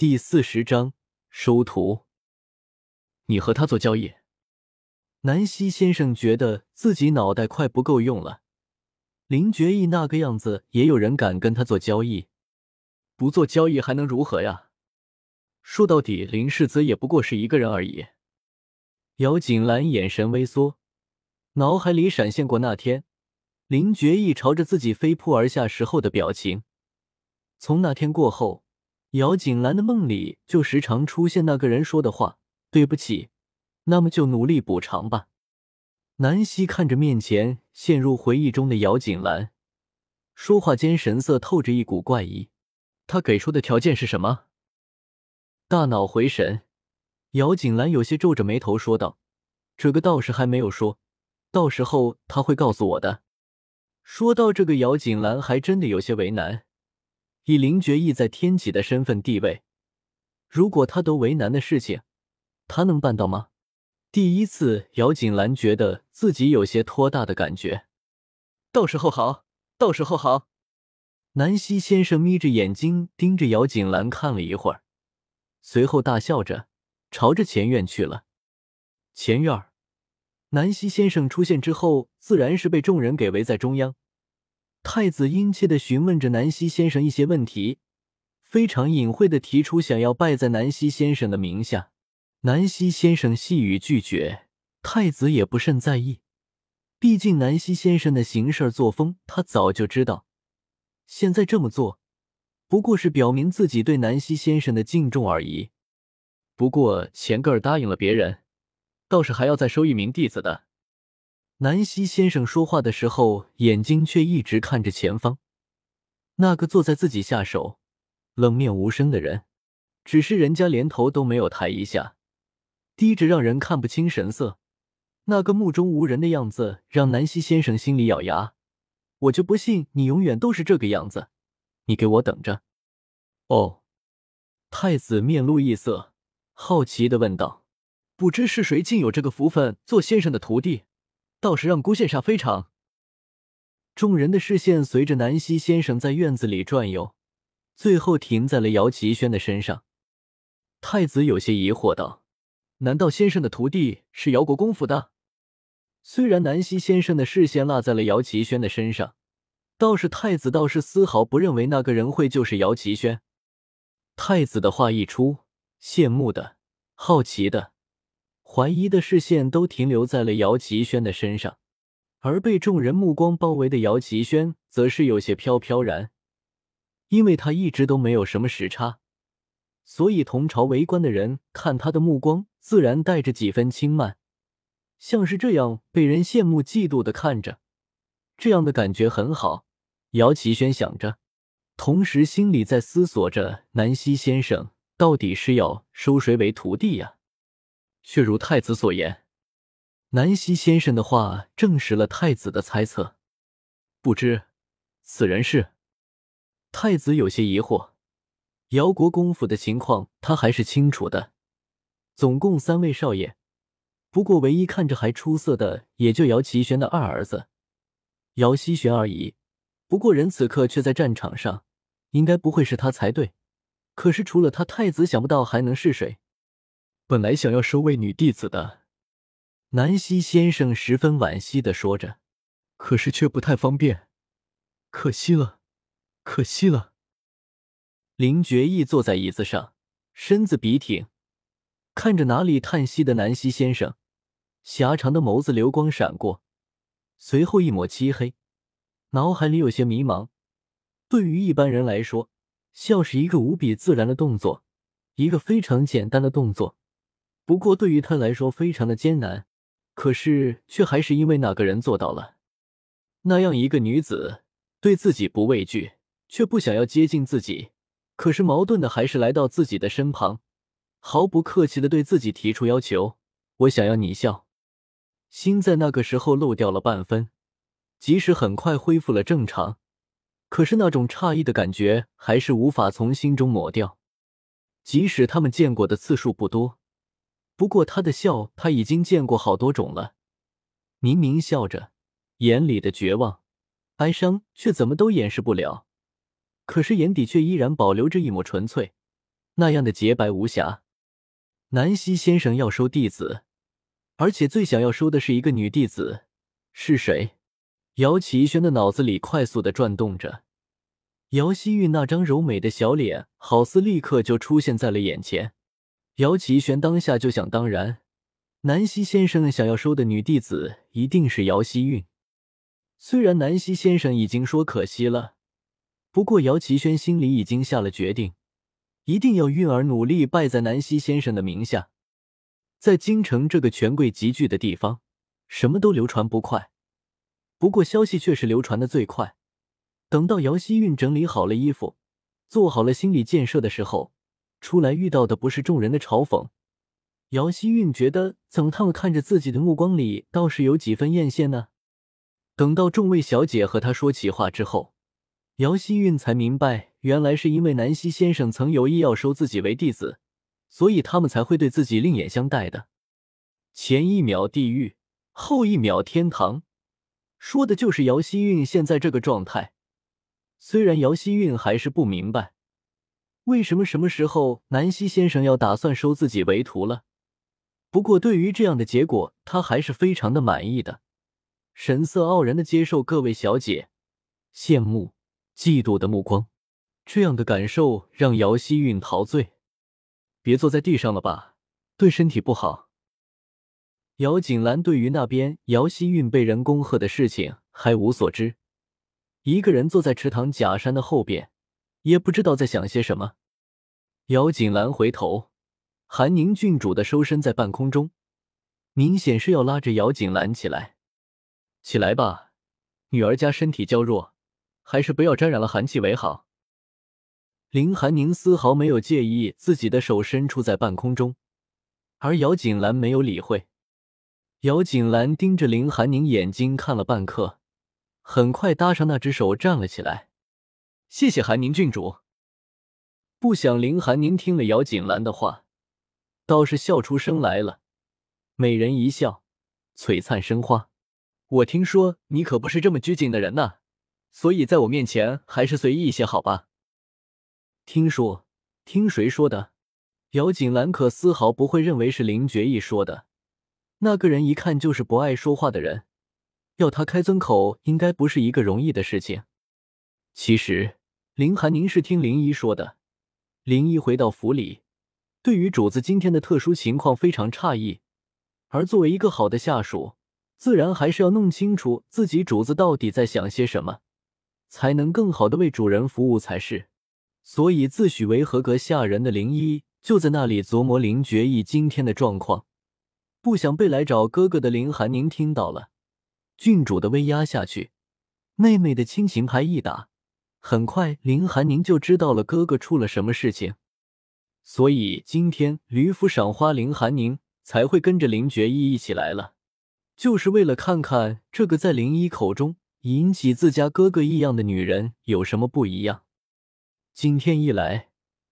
第四十章收徒。你和他做交易？南希先生觉得自己脑袋快不够用了。林觉义那个样子，也有人敢跟他做交易？不做交易还能如何呀？说到底，林世子也不过是一个人而已。姚锦兰眼神微缩，脑海里闪现过那天林觉义朝着自己飞扑而下时候的表情。从那天过后。姚锦兰的梦里就时常出现那个人说的话：“对不起，那么就努力补偿吧。”南希看着面前陷入回忆中的姚锦兰，说话间神色透着一股怪异。他给出的条件是什么？大脑回神，姚锦兰有些皱着眉头说道：“这个倒是还没有说，到时候他会告诉我的。”说到这个，姚锦兰还真的有些为难。以林觉义在天启的身份地位，如果他都为难的事情，他能办到吗？第一次，姚锦兰觉得自己有些托大的感觉。到时候好，到时候好。南希先生眯着眼睛盯着姚锦兰看了一会儿，随后大笑着朝着前院去了。前院，南希先生出现之后，自然是被众人给围在中央。太子殷切的询问着南希先生一些问题，非常隐晦的提出想要拜在南希先生的名下。南希先生细语拒绝，太子也不甚在意，毕竟南希先生的行事作风他早就知道。现在这么做，不过是表明自己对南希先生的敬重而已。不过前个儿答应了别人，倒是还要再收一名弟子的。南希先生说话的时候，眼睛却一直看着前方，那个坐在自己下手、冷面无声的人。只是人家连头都没有抬一下，低着让人看不清神色，那个目中无人的样子，让南希先生心里咬牙。我就不信你永远都是这个样子，你给我等着！哦，太子面露异色，好奇的问道：“不知是谁，竟有这个福分做先生的徒弟？”倒是让孤羡煞非常。众人的视线随着南希先生在院子里转悠，最后停在了姚奇轩的身上。太子有些疑惑道：“难道先生的徒弟是姚国公府的？”虽然南希先生的视线落在了姚奇轩的身上，倒是太子倒是丝毫不认为那个人会就是姚奇轩。太子的话一出，羡慕的、好奇的。怀疑的视线都停留在了姚奇轩的身上，而被众人目光包围的姚奇轩则是有些飘飘然，因为他一直都没有什么时差，所以同朝围观的人看他的目光自然带着几分轻慢，像是这样被人羡慕嫉妒的看着，这样的感觉很好。姚奇轩想着，同时心里在思索着南希先生到底是要收谁为徒弟呀？却如太子所言，南希先生的话证实了太子的猜测。不知此人是？太子有些疑惑。姚国公府的情况他还是清楚的，总共三位少爷，不过唯一看着还出色的也就姚奇轩的二儿子姚希玄而已。不过人此刻却在战场上，应该不会是他才对。可是除了他，太子想不到还能是谁。本来想要收为女弟子的，南希先生十分惋惜的说着，可是却不太方便，可惜了，可惜了。林觉义坐在椅子上，身子笔挺，看着哪里叹息的南希先生，狭长的眸子流光闪过，随后一抹漆黑，脑海里有些迷茫。对于一般人来说，笑是一个无比自然的动作，一个非常简单的动作。不过对于他来说非常的艰难，可是却还是因为那个人做到了。那样一个女子对自己不畏惧，却不想要接近自己，可是矛盾的还是来到自己的身旁，毫不客气的对自己提出要求：“我想要你笑。”心在那个时候漏掉了半分，即使很快恢复了正常，可是那种诧异的感觉还是无法从心中抹掉。即使他们见过的次数不多。不过他的笑，他已经见过好多种了。明明笑着，眼里的绝望、哀伤却怎么都掩饰不了。可是眼底却依然保留着一抹纯粹，那样的洁白无瑕。南希先生要收弟子，而且最想要收的是一个女弟子，是谁？姚启轩的脑子里快速的转动着，姚希韵那张柔美的小脸，好似立刻就出现在了眼前。姚启轩当下就想当然，南希先生想要收的女弟子一定是姚希韵。虽然南希先生已经说可惜了，不过姚启轩心里已经下了决定，一定要韵儿努力拜在南希先生的名下。在京城这个权贵集聚的地方，什么都流传不快，不过消息却是流传的最快。等到姚希韵整理好了衣服，做好了心理建设的时候，出来遇到的不是众人的嘲讽。姚希韵觉得，怎么他们看着自己的目光里倒是有几分艳羡呢？等到众位小姐和他说起话之后，姚希韵才明白，原来是因为南希先生曾有意要收自己为弟子，所以他们才会对自己另眼相待的。前一秒地狱，后一秒天堂，说的就是姚希韵现在这个状态。虽然姚希韵还是不明白，为什么什么时候南希先生要打算收自己为徒了，不过对于这样的结果，他还是非常的满意的。神色傲然的接受各位小姐羡慕、嫉妒的目光，这样的感受让姚希韵陶醉。别坐在地上了吧，对身体不好。姚锦兰对于那边姚希韵被人恭贺的事情还无所知，一个人坐在池塘假山的后边，也不知道在想些什么。姚锦兰回头，韩宁郡主的收身在半空中，明显是要拉着姚锦兰起来。起来吧，女儿家身体娇弱，还是不要沾染了寒气为好。林寒宁丝毫没有介意自己的手伸出在半空中，而姚锦兰没有理会。姚锦兰盯着林寒宁眼睛看了半刻，很快搭上那只手站了起来。谢谢寒宁郡主。不想林寒宁听了姚锦兰的话，倒是笑出声来了。美人一笑，璀璨生花。我听说你可不是这么拘谨的人呐，所以在我面前还是随意一些好吧。听说？听谁说的？姚锦兰可丝毫不会认为是林觉意说的。那个人一看就是不爱说话的人，要他开尊口，应该不是一个容易的事情。其实林寒宁是听林一说的。林一回到府里，对于主子今天的特殊情况非常诧异，而作为一个好的下属。自然还是要弄清楚自己主子到底在想些什么，才能更好的为主人服务才是。所以自诩为合格下人的林一就在那里琢磨林觉义今天的状况，不想被来找哥哥的林寒宁听到了。郡主的威压下去，妹妹的亲情牌一打，很快林寒宁就知道了哥哥出了什么事情。所以今天吕府赏花，林寒宁才会跟着林觉义一起来了。就是为了看看这个在林一口中引起自家哥哥异样的女人有什么不一样。今天一来，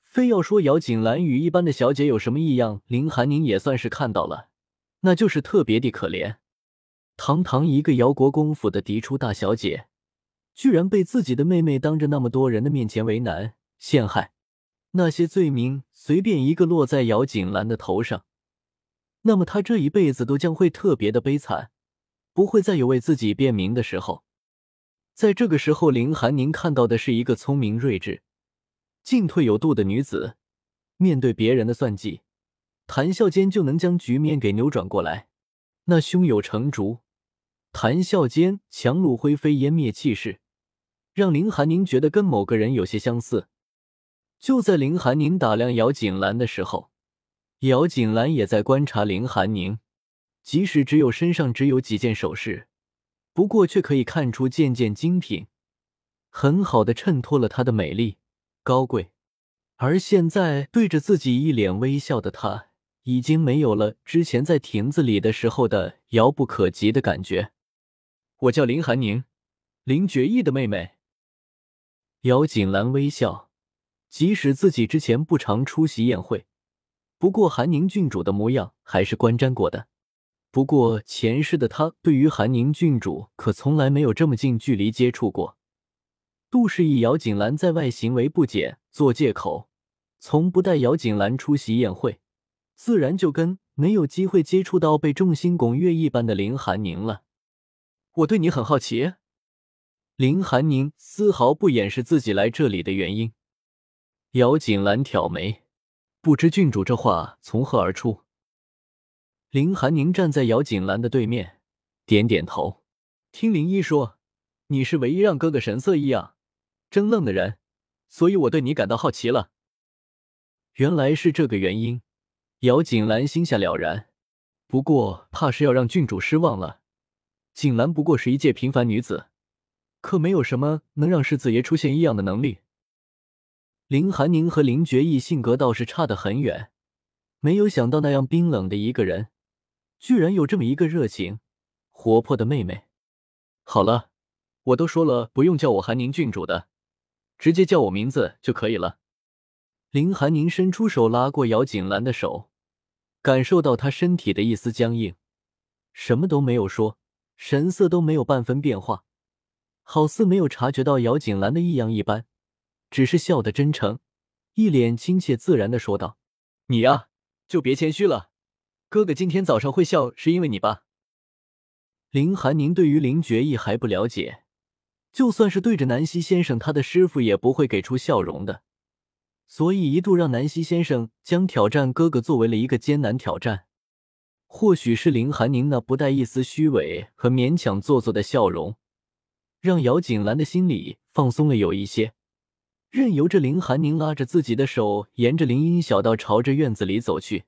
非要说姚锦兰与一般的小姐有什么异样，林寒宁也算是看到了，那就是特别的可怜。堂堂一个姚国公府的嫡出大小姐，居然被自己的妹妹当着那么多人的面前为难陷害，那些罪名随便一个落在姚锦兰的头上。那么他这一辈子都将会特别的悲惨，不会再有为自己辩明的时候。在这个时候，林寒宁看到的是一个聪明睿智、进退有度的女子，面对别人的算计，谈笑间就能将局面给扭转过来。那胸有成竹，谈笑间强弩灰飞烟灭气势，让林寒宁觉得跟某个人有些相似。就在林寒宁打量姚锦兰的时候。姚锦兰也在观察林寒宁，即使只有身上只有几件首饰，不过却可以看出件件精品，很好的衬托了她的美丽高贵。而现在对着自己一脸微笑的她，已经没有了之前在亭子里的时候的遥不可及的感觉。我叫林寒宁，林觉义的妹妹。姚锦兰微笑，即使自己之前不常出席宴会。不过，韩宁郡主的模样还是观瞻过的。不过，前世的他对于韩宁郡主可从来没有这么近距离接触过，杜氏以姚锦兰在外行为不检做借口，从不带姚锦兰出席宴会，自然就跟没有机会接触到被众星拱月一般的林寒宁了。我对你很好奇。林寒宁丝毫不掩饰自己来这里的原因。姚锦兰挑眉，不知郡主这话从何而出。林寒宁站在姚锦兰的对面，点点头。听林一说，你是唯一让哥哥神色异样、怔愣的人，所以我对你感到好奇了。原来是这个原因，姚锦兰心下了然。不过，怕是要让郡主失望了。锦兰不过是一介平凡女子，可没有什么能让世子爷出现异样的能力。林寒宁和林觉意性格倒是差得很远，没有想到那样冰冷的一个人，居然有这么一个热情、活泼的妹妹。好了，我都说了，不用叫我寒宁郡主的，直接叫我名字就可以了。林寒宁伸出手拉过姚锦兰的手，感受到她身体的一丝僵硬，什么都没有说，神色都没有半分变化，好似没有察觉到姚锦兰的异样一般，只是笑得真诚，一脸亲切自然的说道：“你呀，就别谦虚了，哥哥今天早上会笑是因为你吧？”林寒宁对于林觉意还不了解，就算是对着南希先生他的师傅，也不会给出笑容的。所以一度让南希先生将挑战哥哥作为了一个艰难挑战。或许是林寒宁那不带一丝虚伪和勉强做作的笑容，让姚锦兰的心里放松了有一些，任由着林寒宁拉着自己的手，沿着林荫小道朝着院子里走去。